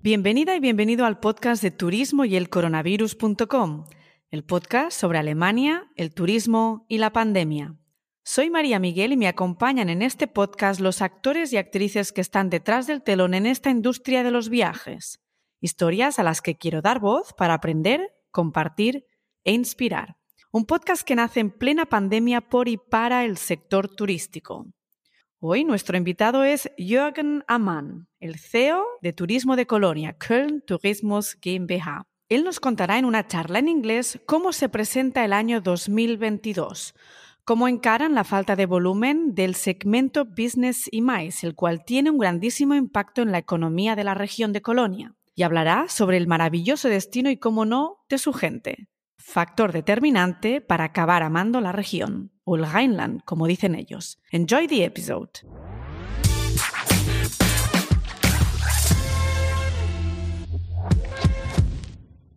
Bienvenida y bienvenido al podcast de turismo y el coronavirus.com, el podcast sobre Alemania, el turismo y la pandemia. Soy María Miguel y me acompañan en este podcast los actores y actrices que están detrás del telón en esta industria de los viajes. Historias a las que quiero dar voz para aprender, compartir e inspirar. Un podcast que nace en plena pandemia por y para el sector turístico. Hoy nuestro invitado es Jürgen Amann, el CEO de Turismo de Colonia, Köln Tourismus GmbH. Él nos contará en una charla en inglés cómo se presenta el año 2022, cómo encaran la falta de volumen del segmento Business y Mais, el cual tiene un grandísimo impacto en la economía de la región de Colonia, y hablará sobre el maravilloso destino y, cómo no, de su gente, factor determinante para acabar amando la región o el Rhineland, como dicen ellos. Enjoy the episode.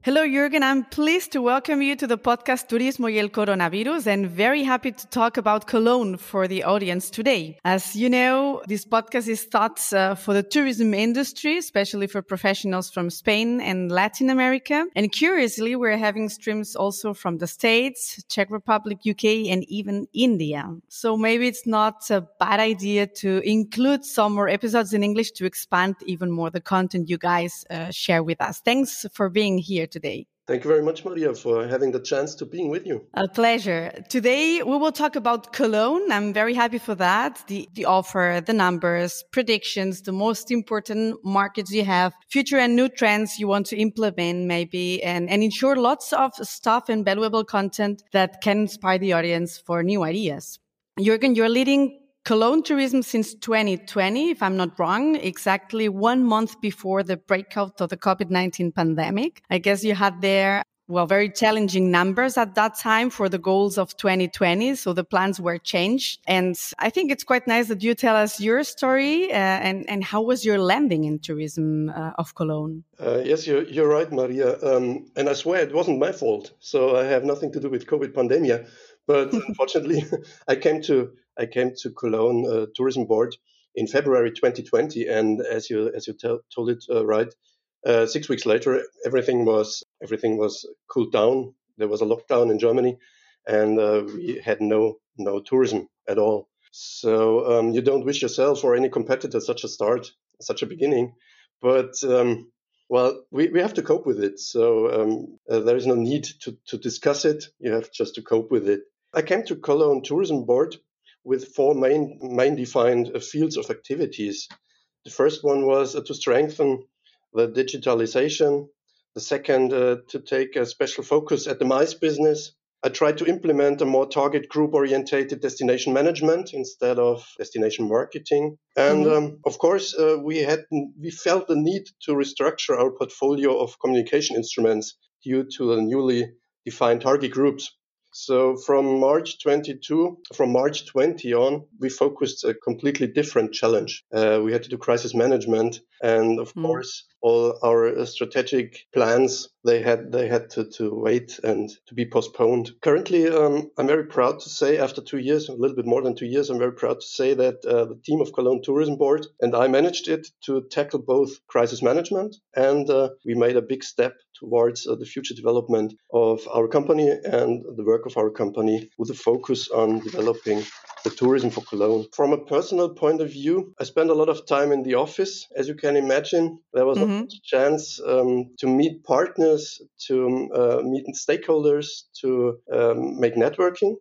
Hello, Jürgen. I'm pleased to welcome you to the podcast Turismo y el Coronavirus and very happy to talk about Cologne for the audience today. As you know, this podcast is thought uh, for the tourism industry, especially for professionals from Spain and Latin America. And curiously, we're having streams also from the States, Czech Republic, UK, and even India. So maybe it's not a bad idea to include some more episodes in English to expand even more the content you guys uh, share with us. Thanks for being here today. Thank you very much, Maria, for having the chance to being with you. A pleasure. Today we will talk about Cologne. I'm very happy for that. The, the offer, the numbers, predictions, the most important markets you have, future and new trends you want to implement maybe, and, and ensure lots of stuff and valuable content that can inspire the audience for new ideas. Jürgen, you're leading Cologne tourism since 2020, if I'm not wrong, exactly one month before the breakout of the COVID-19 pandemic. I guess you had there well, very challenging numbers at that time for the goals of 2020. So the plans were changed. And I think it's quite nice that you tell us your story uh, and, and how was your landing in tourism uh, of Cologne? Uh, yes, you're, you're right, Maria. Um, and I swear it wasn't my fault. So I have nothing to do with COVID pandemic. But unfortunately, I came to I came to Cologne uh, Tourism Board in February 2020, and as you as you tell, told it uh, right, uh, six weeks later, everything was everything was cooled down. There was a lockdown in Germany, and uh, we had no no tourism at all. So um, you don't wish yourself or any competitor such a start, such a beginning, but um, well, we, we have to cope with it. So um, uh, there is no need to, to discuss it. You have just to cope with it. I came to Cologne Tourism Board with four main, main defined uh, fields of activities. The first one was uh, to strengthen the digitalization. The second, uh, to take a special focus at the MICE business. I tried to implement a more target group orientated destination management instead of destination marketing. And mm-hmm. um, of course, uh, we had we felt the need to restructure our portfolio of communication instruments due to the newly defined target groups. So from March 22, from March 20 on, we focused a completely different challenge. Uh, we had to do crisis management, and of mm. course, all our uh, strategic plans they had they had to, to wait and to be postponed. Currently, um, I'm very proud to say, after two years, a little bit more than two years, I'm very proud to say that uh, the team of Cologne Tourism Board and I managed it to tackle both crisis management and uh, we made a big step towards uh, the future development of our company and the work of our company with a focus on developing the tourism for Cologne. From a personal point of view, I spent a lot of time in the office. As you can imagine, there was mm-hmm. A chance um, to meet partners, to uh, meet stakeholders, to um, make networking.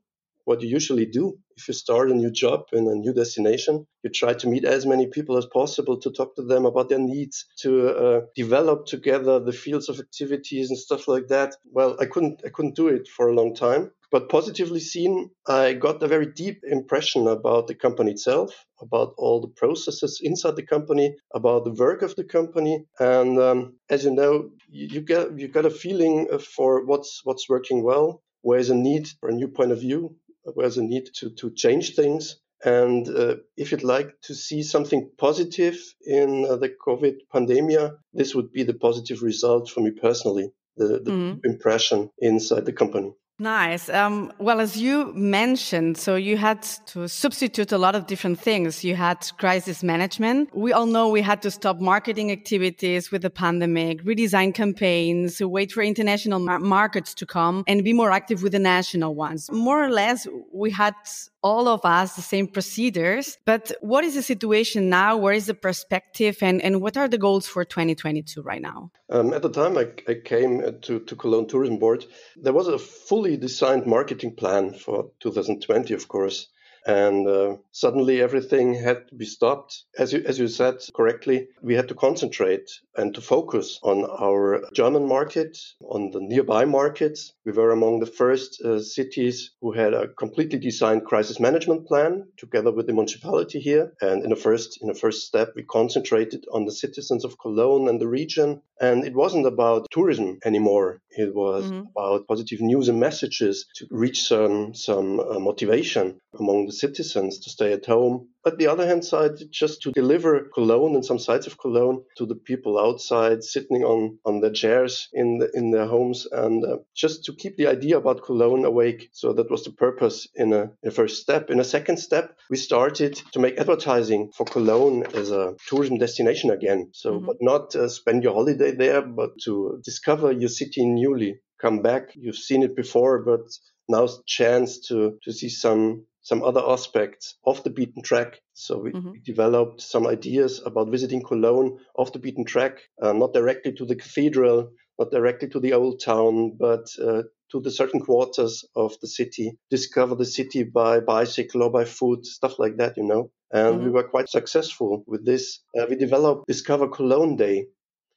What you usually do if you start a new job in a new destination, you try to meet as many people as possible to talk to them about their needs, to uh, develop together the fields of activities and stuff like that. Well, I couldn't, I couldn't do it for a long time. But positively seen, I got a very deep impression about the company itself, about all the processes inside the company, about the work of the company, and um, as you know, you, you get you got a feeling for what's what's working well, where's a need for a new point of view, where's a need to to change things. And uh, if you'd like to see something positive in uh, the COVID pandemic, this would be the positive result for me personally, the, the mm. impression inside the company. Nice. Um, well, as you mentioned, so you had to substitute a lot of different things. You had crisis management. We all know we had to stop marketing activities with the pandemic, redesign campaigns, wait for international markets to come and be more active with the national ones. More or less, we had all of us the same procedures. But what is the situation now? Where is the perspective? And, and what are the goals for 2022 right now? Um, at the time I, I came to, to Cologne Tourism Board, there was a fully designed marketing plan for 2020, of course and uh, suddenly everything had to be stopped. As you, as you said correctly, we had to concentrate and to focus on our German market, on the nearby markets. We were among the first uh, cities who had a completely designed crisis management plan together with the municipality here. And in the first in the first step, we concentrated on the citizens of Cologne and the region. And it wasn't about tourism anymore. It was mm-hmm. about positive news and messages to reach some some uh, motivation among the citizens to stay at home. But the other hand side, just to deliver Cologne and some sides of Cologne to the people outside, sitting on, on their chairs in the, in their homes, and uh, just to keep the idea about Cologne awake. So that was the purpose in a, in a first step. In a second step, we started to make advertising for Cologne as a tourism destination again. So, mm-hmm. but not uh, spend your holiday there, but to discover your city newly come back. You've seen it before, but now's chance to to see some some other aspects of the beaten track. So we, mm-hmm. we developed some ideas about visiting Cologne off the beaten track, uh, not directly to the cathedral, not directly to the old town, but uh, to the certain quarters of the city, discover the city by bicycle or by foot, stuff like that, you know. And mm-hmm. we were quite successful with this. Uh, we developed Discover Cologne Day,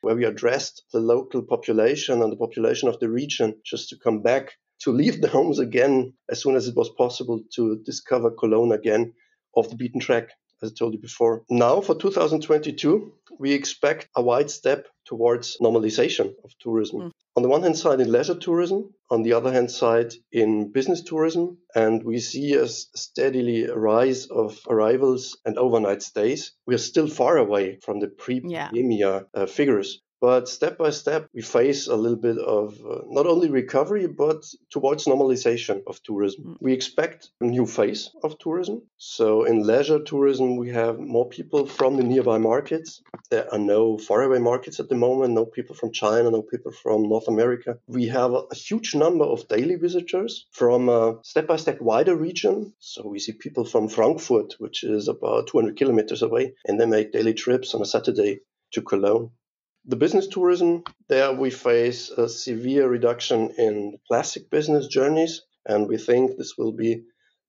where we addressed the local population and the population of the region just to come back to leave the homes again as soon as it was possible to discover Cologne again off the beaten track, as I told you before. Now, for 2022, we expect a wide step towards normalization of tourism. Mm. On the one hand side, in leisure tourism, on the other hand side, in business tourism, and we see a steadily rise of arrivals and overnight stays. We are still far away from the pre-pandemia yeah. uh, figures, but step by step, we face a little bit of uh, not only recovery, but towards normalization of tourism. Mm. We expect a new phase of tourism. So in leisure tourism, we have more people from the nearby markets. There are no faraway markets at the moment, no people from China, no people from North America. We have a, a huge number of daily visitors from a step by step wider region. So we see people from Frankfurt, which is about 200 kilometers away, and they make daily trips on a Saturday to Cologne. The business tourism, there we face a severe reduction in classic business journeys, and we think this will be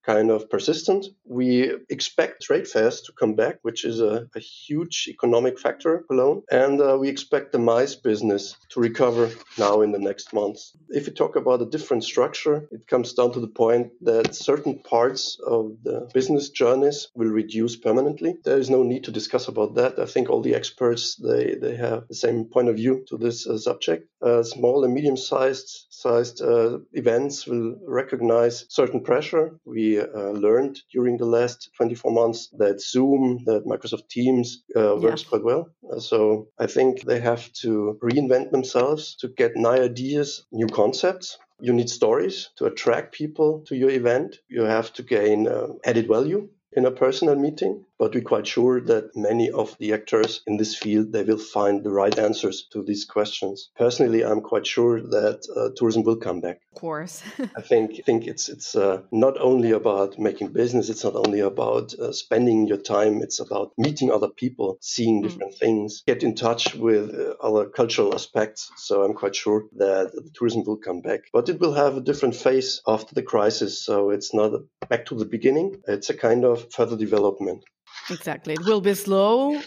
kind of persistent. We expect trade fairs to come back, which is a, a huge economic factor alone. And uh, we expect the MICE business to recover now in the next months. If we talk about a different structure, it comes down to the point that certain parts of the business journeys will reduce permanently. There is no need to discuss about that. I think all the experts, they, they have the same point of view to this uh, subject. Uh, small and medium-sized sized uh, events will recognize certain pressure. We uh, learned during the last 24 months that Zoom, that Microsoft Teams uh, works yeah. quite well. Uh, so I think they have to reinvent themselves to get new ideas, new concepts. You need stories to attract people to your event. You have to gain uh, added value in a personal meeting but we're quite sure that many of the actors in this field they will find the right answers to these questions. Personally, I'm quite sure that uh, tourism will come back. Of course, I think think it's it's uh, not only about making business. It's not only about uh, spending your time. It's about meeting other people, seeing mm. different mm. things, get in touch with uh, other cultural aspects. So I'm quite sure that the tourism will come back, but it will have a different phase after the crisis. So it's not back to the beginning. It's a kind of further development. Exactly. It will be slow,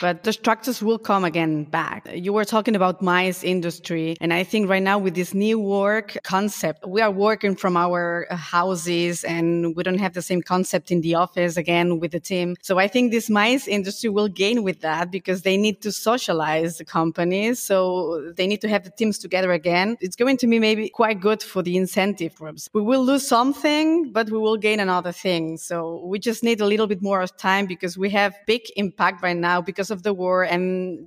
but the structures will come again back. You were talking about MICE industry. And I think right now with this new work concept, we are working from our houses and we don't have the same concept in the office again with the team. So I think this MICE industry will gain with that because they need to socialize the companies. So they need to have the teams together again. It's going to be maybe quite good for the incentive groups. We will lose something, but we will gain another thing. So we just need a little bit more time time because we have big impact right now because of the war and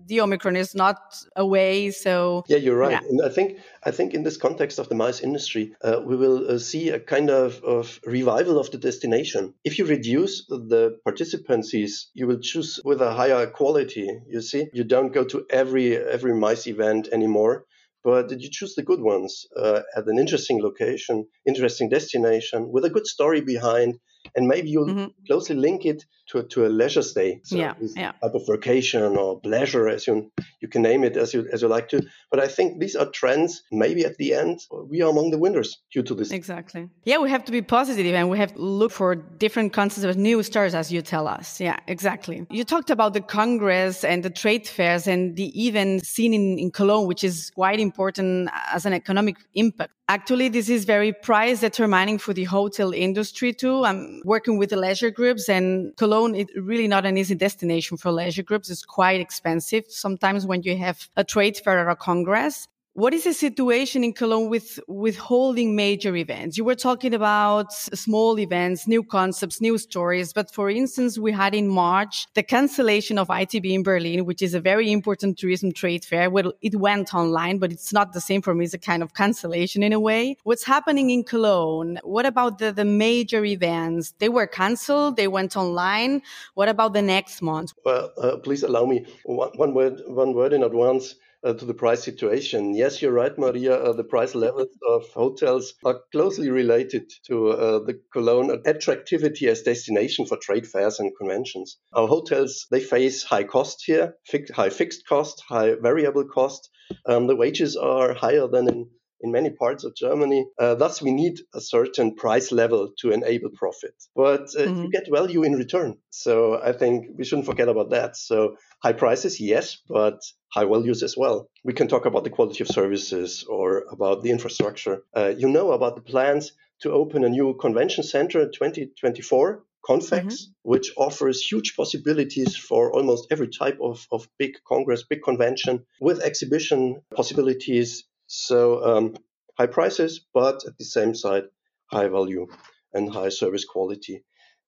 the Omicron is not away. So yeah, you're right. Yeah. And I think I think in this context of the MICE industry, uh, we will uh, see a kind of, of revival of the destination. If you reduce the participancies, you will choose with a higher quality. You see, you don't go to every every MICE event anymore but did you choose the good ones uh, at an interesting location, interesting destination with a good story behind, and maybe you'll mm-hmm. closely link it to, to a leisure stay, so yeah, yeah. type of vacation or pleasure, as you you can name it as you as you like to. But I think these are trends. Maybe at the end we are among the winners due to this. Exactly. Yeah, we have to be positive and we have to look for different concepts of new stars, as you tell us. Yeah, exactly. You talked about the Congress and the trade fairs and the event seen in, in Cologne, which is quite important as an economic impact. Actually, this is very price determining for the hotel industry too. I'm working with the leisure groups and Cologne is really not an easy destination for leisure groups. It's quite expensive sometimes when you have a trade fair or a congress. What is the situation in Cologne with, with holding major events? You were talking about small events, new concepts, new stories. But for instance, we had in March the cancellation of ITB in Berlin, which is a very important tourism trade fair. Well, it went online, but it's not the same for me. It's a kind of cancellation in a way. What's happening in Cologne? What about the, the major events? They were canceled. They went online. What about the next month? Well, uh, please allow me one, one word, one word in advance uh, to the price situation. Yes, you're right, Maria. Uh, the price levels of hotels are closely related to uh, the Cologne attractivity as destination for trade fairs and conventions. Our hotels they face high cost here, high fixed cost, high variable cost. Um, the wages are higher than in in many parts of Germany. Uh, thus, we need a certain price level to enable profit. But uh, mm-hmm. you get value in return. So I think we shouldn't forget about that. So high prices, yes, but high values as well. We can talk about the quality of services or about the infrastructure. Uh, you know about the plans to open a new convention center in 2024 Confex, mm-hmm. which offers huge possibilities for almost every type of, of big congress, big convention, with exhibition possibilities, so um, high prices, but at the same side, high value and high service quality.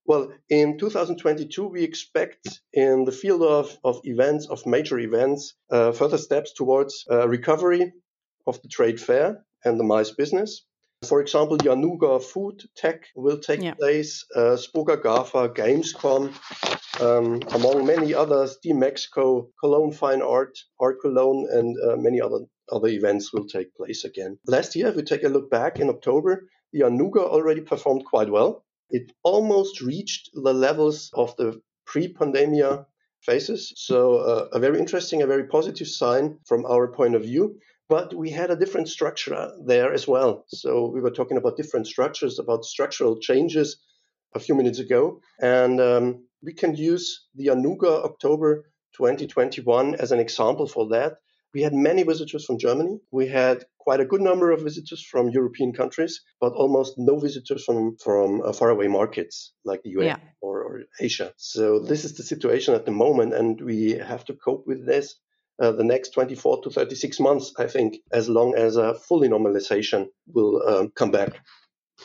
Well, in 2022, we expect in the field of, of events, of major events, uh, further steps towards uh, recovery of the trade fair and the MICE business. For example, Januga Food Tech will take yeah. place, uh, Spoga GAFA, Gamescom, um, among many others, DMEXCO, Cologne Fine Art, Art Cologne, and uh, many other other events will take place again. Last year, if we take a look back in October, the Anuga already performed quite well. It almost reached the levels of the pre-pandemia phases. So uh, a very interesting, a very positive sign from our point of view. But we had a different structure there as well. So we were talking about different structures, about structural changes a few minutes ago. And um, we can use the Anuga October 2021 as an example for that. We had many visitors from Germany. We had quite a good number of visitors from European countries, but almost no visitors from from uh, faraway markets like the US yeah. or, or, Asia. So this is the situation at the moment, and we have to cope with this. Uh, the next 24 to 36 months, I think, as long as a fully normalization will um, come back.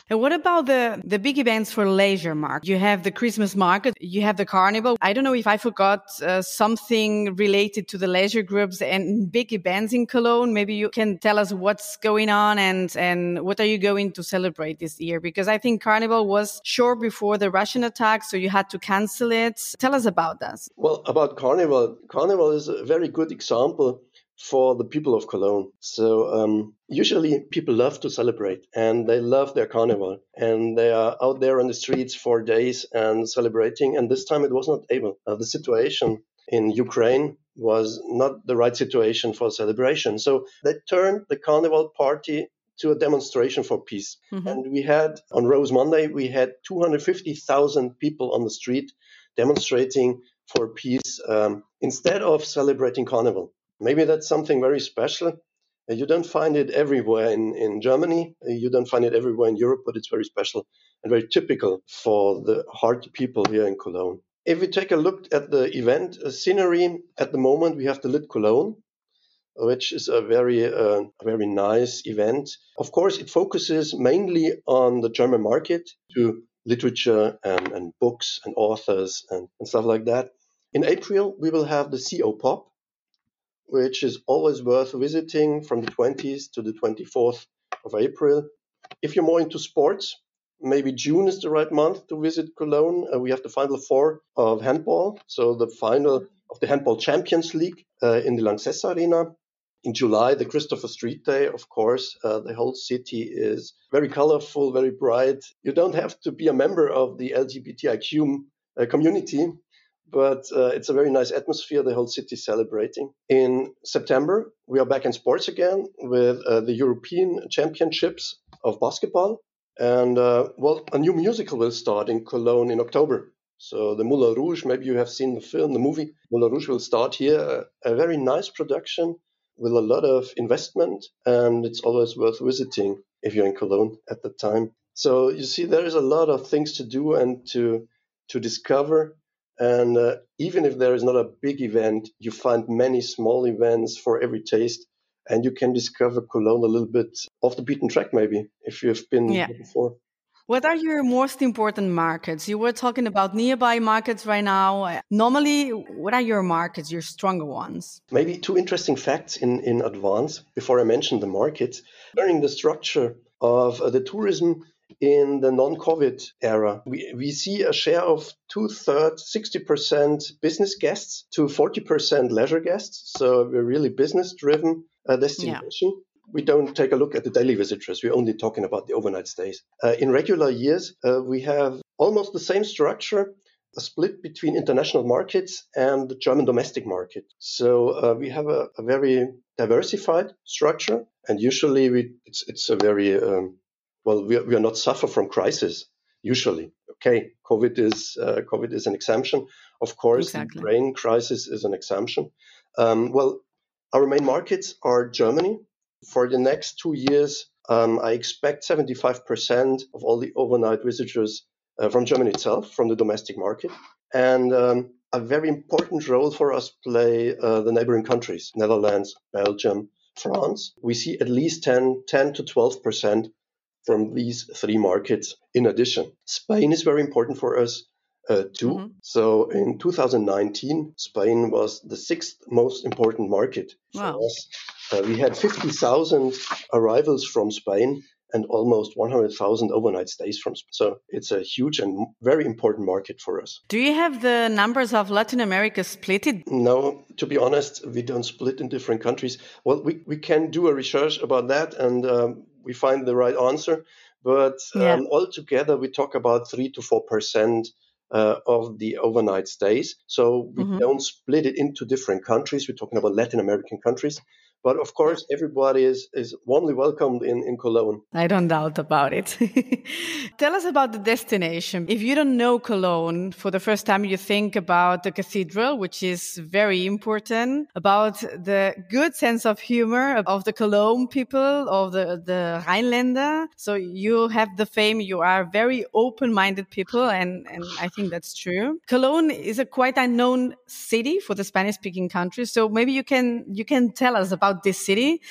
And what about the, the big events for leisure, Mark? You have the Christmas market, you have the carnival. I don't know if I forgot uh, something related to the leisure groups and big events in Cologne. Maybe you can tell us what's going on and, and what are you going to celebrate this year? Because I think carnival was short before the Russian attack, so you had to cancel it. Tell us about that. Well, about carnival, carnival is a very good example for the people of Cologne. So um, usually people love to celebrate and they love their carnival and they are out there on the streets for days and celebrating. And this time it was not able. Uh, the situation in Ukraine was not the right situation for celebration. So they turned the carnival party to a demonstration for peace. Mm-hmm. And we had on Rose Monday, we had 250,000 people on the street demonstrating for peace um, instead of celebrating carnival. Maybe that's something very special. Uh, you don't find it everywhere in, in Germany. Uh, you don't find it everywhere in Europe, but it's very special and very typical for the heart people here in Cologne. If we take a look at the event uh, scenery, at the moment we have the Lit Cologne, which is a very, uh, very nice event. Of course, it focuses mainly on the German market to literature and, and books and authors and, and stuff like that. In April, we will have the c/o pop, which is always worth visiting from the 20th to the 24th of April. If you're more into sports, maybe June is the right month to visit Cologne. Uh, we have the final four of handball, so the final of the Handball Champions League uh, in the Lanxess Arena. In July, the Christopher Street Day, of course, uh, the whole city is very colorful, very bright. You don't have to be a member of the LGBTIQ uh, community but uh, it's a very nice atmosphere. The whole city celebrating. In September, we are back in sports again with uh, the European Championships of basketball. And uh, well, a new musical will start in Cologne in October. So the Moulin Rouge, maybe you have seen the film, the movie. Moulin Rouge will start here. A, very nice production with a lot of investment, and it's always worth visiting if you're in Cologne at the time. So you see, there is a lot of things to do and to to discover and uh, even if there is not a big event, you find many small events for every taste. And you can discover Cologne a little bit off the beaten track, maybe, if you've been yeah. before. What are your most important markets? You were talking about nearby markets right now. Normally, what are your markets, your stronger ones? Maybe two interesting facts in, in advance before I mention the markets. Learning the structure of uh, the tourism in the non-COVID era. We, we see a share of two-thirds, 60% business guests to 40% leisure guests. So we're really business-driven uh, destination. Yeah. We don't take a look at the daily visitors. We're only talking about the overnight stays. Uh, in regular years, uh, we have almost the same structure a split between international markets and the German domestic market. So uh, we have a, a, very diversified structure, and usually we, it's, it's a very um, well, we are, we are not suffer from crisis usually. Okay, COVID is uh, COVID is an exemption, of course. Exactly. The Ukraine crisis is an exemption. Um, well, our main markets are Germany. For the next two years, um, I expect 75% of all the overnight visitors uh, from Germany itself, from the domestic market, and um, a very important role for us play uh, the neighboring countries, Netherlands, Belgium, France. We see at least 10, 10 to 12 percent from these three markets in addition. Spain is very important for us. Uh, too. Mm-hmm. So in 2019, Spain was the sixth most important market wow. for us. Uh, we had 50,000 arrivals from Spain and almost 100,000 overnight stays from Spain. So it's a huge and very important market for us. Do you have the numbers of Latin America split? No, to be honest, we don't split in different countries. Well, we, we can do a research about that and um, we find the right answer. But yeah. um, altogether, we talk about three to four percent uh, of the overnight stays. So we mm-hmm. don't split it into different countries. We're talking about Latin American countries. But of course, everybody is, is warmly welcomed in, in Cologne. I don't doubt about it. Tell us about the destination. If you don't know Cologne, for the first time, you think about the cathedral, which is very important, about the good sense of humor of the Cologne people, of the, the Rhinelander. So you have the fame, you are very open minded people, and, and I think that's true. Cologne is a quite unknown city for the Spanish speaking countries. So maybe you can, you can tell us about about this city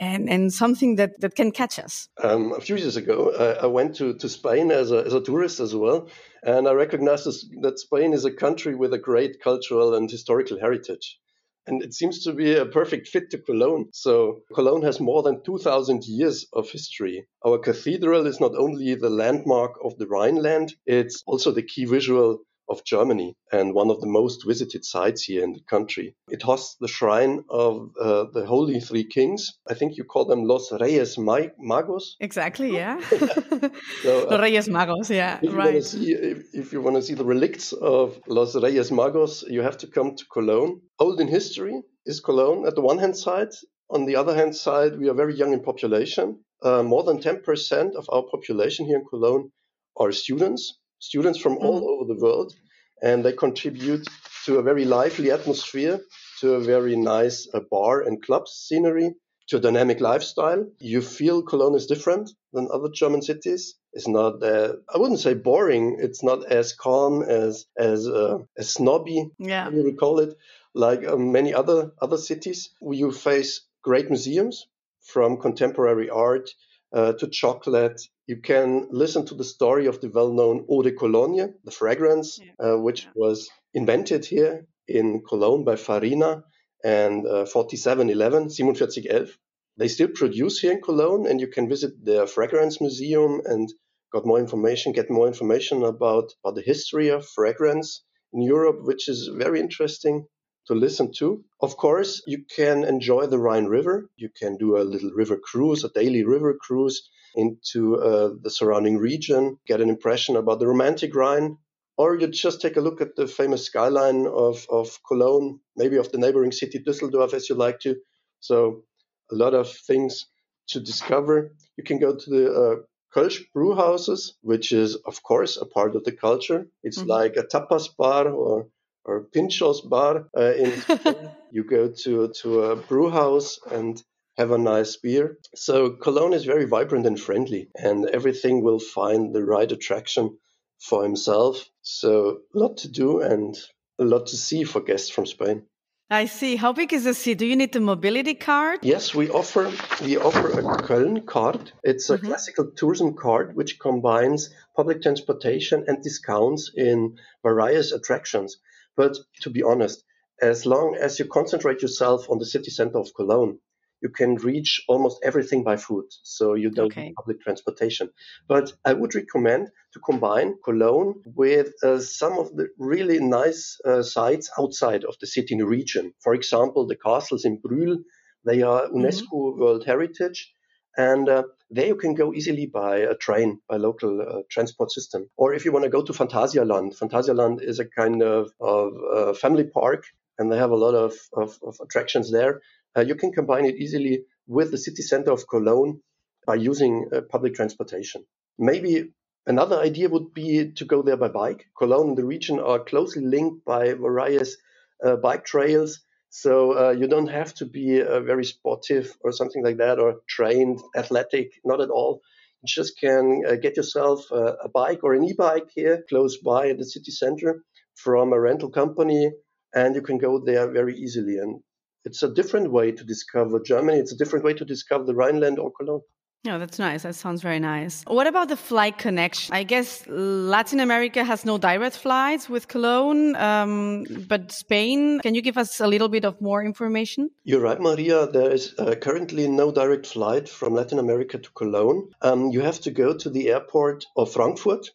and, and something that, that can catch us? Um, a few years ago, I, I went to, to Spain as a, as a tourist as well, and I recognized this, that Spain is a country with a great cultural and historical heritage. And it seems to be a perfect fit to Cologne. So, Cologne has more than 2,000 years of history. Our cathedral is not only the landmark of the Rhineland, it's also the key visual of Germany and one of the most visited sites here in the country. It hosts the shrine of uh, the Holy Three Kings. I think you call them Los Reyes Magos. Exactly, yeah. so, uh, Reyes Magos, yeah, if right. You see, if, if, you want to see the relics of Los Reyes Magos, you have to come to Cologne. Old in history is Cologne at the one hand side. On the other hand side, we are very young in population. Uh, more than 10% of our population here in Cologne are students students from all mm. over the world, and they contribute to a very lively atmosphere, to a very nice uh, bar and club scenery, to a dynamic lifestyle. You feel Cologne is different than other German cities. It's not, uh, I wouldn't say boring. It's not as calm as as uh, as snobby, yeah. you would call it, like uh, many other other cities. You face great museums from contemporary art uh, to chocolate You can listen to the story of the well known Eau de Cologne, the fragrance, yeah. uh, which yeah. was invented here in Cologne by Farina and uh, 4711, 4711. They still produce here in Cologne, and you can visit their fragrance museum and got more information, get more information about, about the history of fragrance in Europe, which is very interesting to listen to. Of course, you can enjoy the Rhine River. You can do a little river cruise, a daily river cruise into uh, the surrounding region, get an impression about the romantic Rhine. Or you just take a look at the famous skyline of, of Cologne, maybe of the neighboring city Düsseldorf, as you like to. So, a lot of things to discover. You can go to the uh, Kölsch brew houses, which is, of course, a part of the culture. It's mm-hmm. like a tapas bar or or Pinchos bar uh, in you go to to a brew house and have a nice beer. So Cologne is very vibrant and friendly, and everything will find the right attraction for himself. So a lot to do and a lot to see for guests from Spain. I see. How big is the city? Do you need the mobility card? Yes, we offer we offer a Köln card. It's a mm-hmm. classical tourism card which combines public transportation and discounts in various attractions. But to be honest, as long as you concentrate yourself on the city center of Cologne, you can reach almost everything by foot. So you don't okay. need public transportation. But I would recommend to combine Cologne with uh, some of the really nice uh, sites outside of the city in the region. For example, the castles in Brühl, they are mm-hmm. UNESCO mm-hmm. World Heritage. And uh, there you can go easily by a train, by local uh, transport system. Or if you want to go to Phantasialand, Phantasialand is a kind of, of uh, family park, and they have a lot of, of, of attractions there. Uh, you can combine it easily with the city center of Cologne by using uh, public transportation. Maybe another idea would be to go there by bike. Cologne and the region are closely linked by various uh, bike trails. So uh, you don't have to be uh, very sportive or something like that, or trained, athletic, not at all. You just can uh, get yourself a bike or an e-bike here close by the city center from a rental company, and you can go there very easily. And it's a different way to discover Germany. It's a different way to discover the Rhineland or Cologne. Yeah, that's nice. That sounds very nice. What about the flight connection? I guess Latin America has no direct flights with Cologne, um, but Spain, can you give us a little bit of more information? You're right, Maria. There is uh, currently no direct flight from Latin America to Cologne. Um, you have to go to the airport of Frankfurt.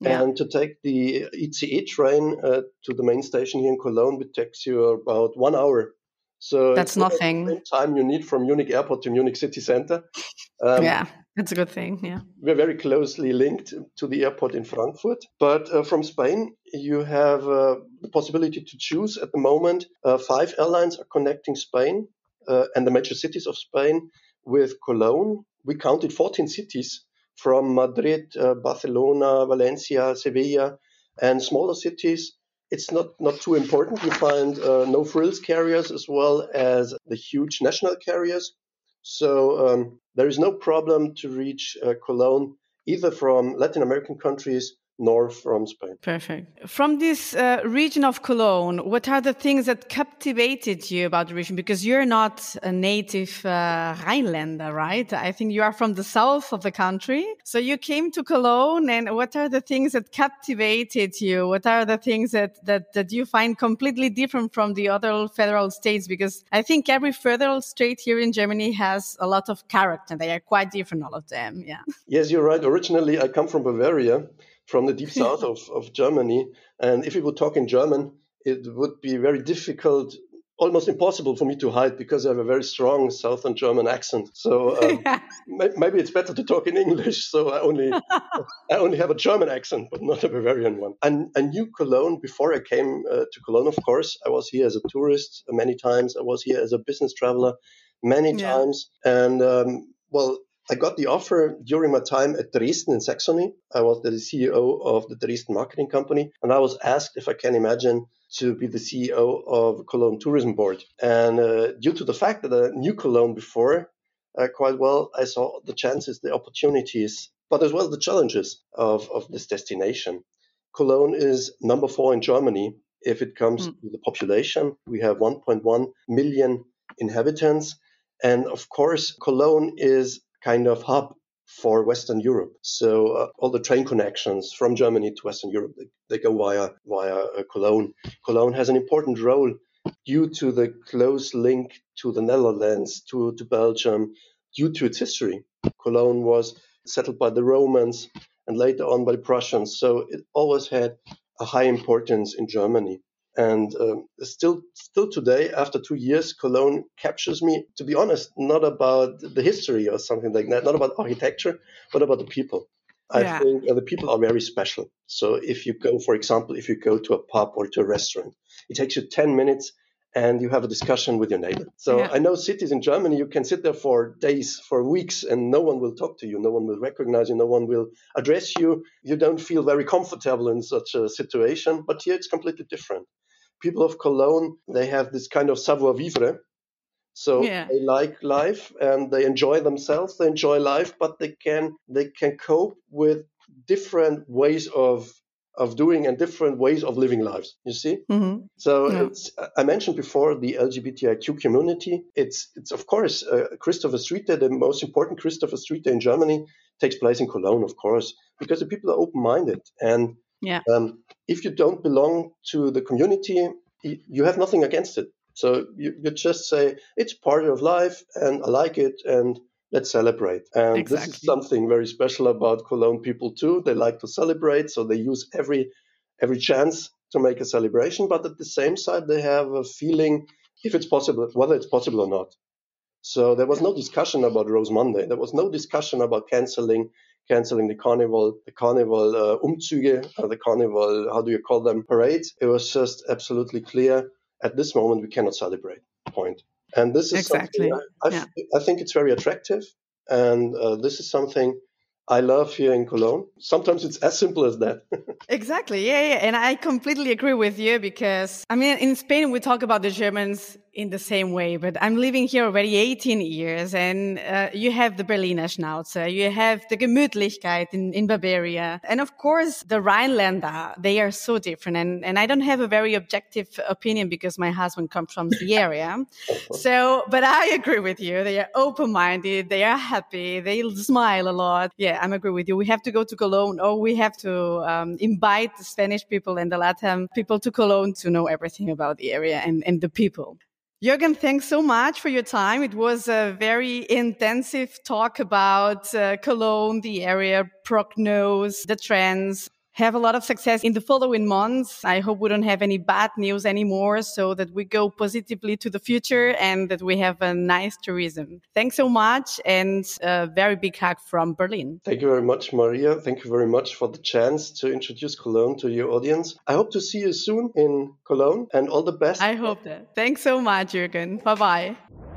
Yeah. And to take the ICE train uh, to the main station here in Cologne, it takes you about one hour so that's nothing. time you need from Munich Airport to Munich City Center. Um, yeah, that's a good thing. Yeah, we're very closely linked to the airport in Frankfurt. But uh, from Spain, you have uh, the possibility to choose. At the moment, uh, five airlines are connecting Spain uh, and the major cities of Spain with Cologne. We counted 14 cities from Madrid, uh, Barcelona, Valencia, Sevilla, and smaller cities it's not, not too important. You find uh, no frills carriers as well as the huge national carriers. So um, there is no problem to reach uh, Cologne either from Latin American countries north from Spain. Perfect. From this uh, region of Cologne, what are the things that captivated you about the region? Because you're not a native uh, Rhinelander, right? I think you are from the south of the country. So you came to Cologne, and what are the things that captivated you? What are the things that, that, that you find completely different from the other federal states? Because I think every federal state here in Germany has a lot of character. They are quite different, all of them. Yeah. Yes, you're right. Originally, I come from Bavaria from the deep south of, of Germany. And if we would talk in German, it would be very difficult, almost impossible for me to hide because I have a very strong southern German accent. So um, maybe it's better to talk in English. So I only I only have a German accent, but not a Bavarian one. And I knew Cologne before I came uh, to Cologne. Of course, I was here as a tourist many times. I was here as a business traveler many yeah. times, and um, well, I got the offer during my time at Dresden in Saxony. I was the CEO of the Dresden marketing company, and I was asked if I can imagine to be the CEO of Cologne Tourism Board. And uh, due to the fact that I knew Cologne before uh, quite well, I saw the chances, the opportunities, but as well the challenges of, of this destination. Cologne is number four in Germany if it comes mm. to the population. We have 1.1 million inhabitants. And of course, Cologne is kind of hub for Western Europe. So uh, all the train connections from Germany to Western Europe they, they go via via uh, Cologne. Cologne has an important role due to the close link to the Netherlands, to, to Belgium, due to its history. Cologne was settled by the Romans and later on by the Prussians, so it always had a high importance in Germany. And um, still, still today, after two years, Cologne captures me. To be honest, not about the history or something like that, not about architecture, but about the people. I yeah. think uh, the people are very special. So if you go, for example, if you go to a pub or to a restaurant, it takes you 10 minutes and you have a discussion with your neighbor. So yeah. I know cities in Germany, you can sit there for days, for weeks, and no one will talk to you. No one will recognize you. No one will address you. You don't feel very comfortable in such a situation. But here it's completely different people of Cologne, they have this kind of savoir vivre. So yeah. they like life and they enjoy themselves. They enjoy life, but they can they can cope with different ways of of doing and different ways of living lives. You see. Mm-hmm. So yeah. I mentioned before the LGBTIQ community. It's it's of course uh, Christopher Street Day, the most important Christopher Street Day in Germany, takes place in Cologne, of course, because the people are open minded and yeah. Um, if you don't belong to the community, you have nothing against it. So you, you just say it's part of life and I like it and let's celebrate. And exactly. this is something very special about Cologne people too. They like to celebrate, so they use every every chance to make a celebration. But at the same side, they have a feeling if it's possible, whether it's possible or not. So there was no discussion about Rose Monday. There was no discussion about canceling canceling the carnival, the carnival uh, Umzüge, uh, the carnival, how do you call them, parades. It was just absolutely clear at this moment we cannot celebrate. Point. And this is exactly. something I, I, yeah. I think it's very attractive. And uh, this is something I love here in Cologne. Sometimes it's as simple as that. exactly. Yeah, yeah. And I completely agree with you because, I mean, in Spain, we talk about the Germans in the same way, but I'm living here already 18 years and uh, you have the Berliner Schnauzer, you have the Gemütlichkeit in, in Bavaria. And of course, the Rhinelander, they are so different. And, and I don't have a very objective opinion because my husband comes from the area. so, but I agree with you. They are open minded, they are happy, they smile a lot. Yeah, I'm agree with you. We have to go to Cologne or we have to um, invite the Spanish people and the Latin people to Cologne to know everything about the area and, and the people. Jürgen, thanks so much for your time. It was a very intensive talk about uh, Cologne, the area, prognose, the trends have a lot of success in the following months. I hope we don't have any bad news anymore so that we go positively to the future and that we have a nice tourism. Thanks so much and a very big hug from Berlin. Thank you very much, Maria. Thank you very much for the chance to introduce Cologne to your audience. I hope to see you soon in Cologne and all the best. I hope that. Thanks so much, Jürgen. Bye bye.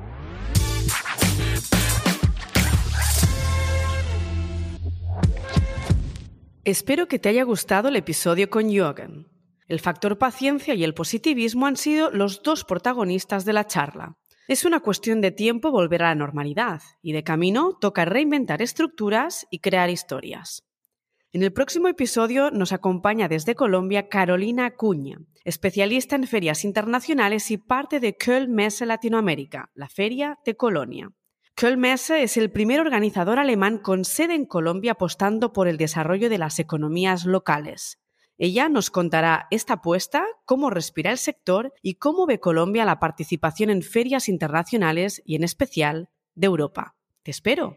Espero que te haya gustado el episodio con Jürgen. El factor paciencia y el positivismo han sido los dos protagonistas de la charla. Es una cuestión de tiempo volver a la normalidad y de camino toca reinventar estructuras y crear historias. En el próximo episodio nos acompaña desde Colombia Carolina Acuña, especialista en ferias internacionales y parte de Köln Messe Latinoamérica, la feria de Colonia. Kölmesse es el primer organizador alemán con sede en Colombia apostando por el desarrollo de las economías locales. Ella nos contará esta apuesta, cómo respira el sector y cómo ve Colombia la participación en ferias internacionales y en especial de Europa. Te espero.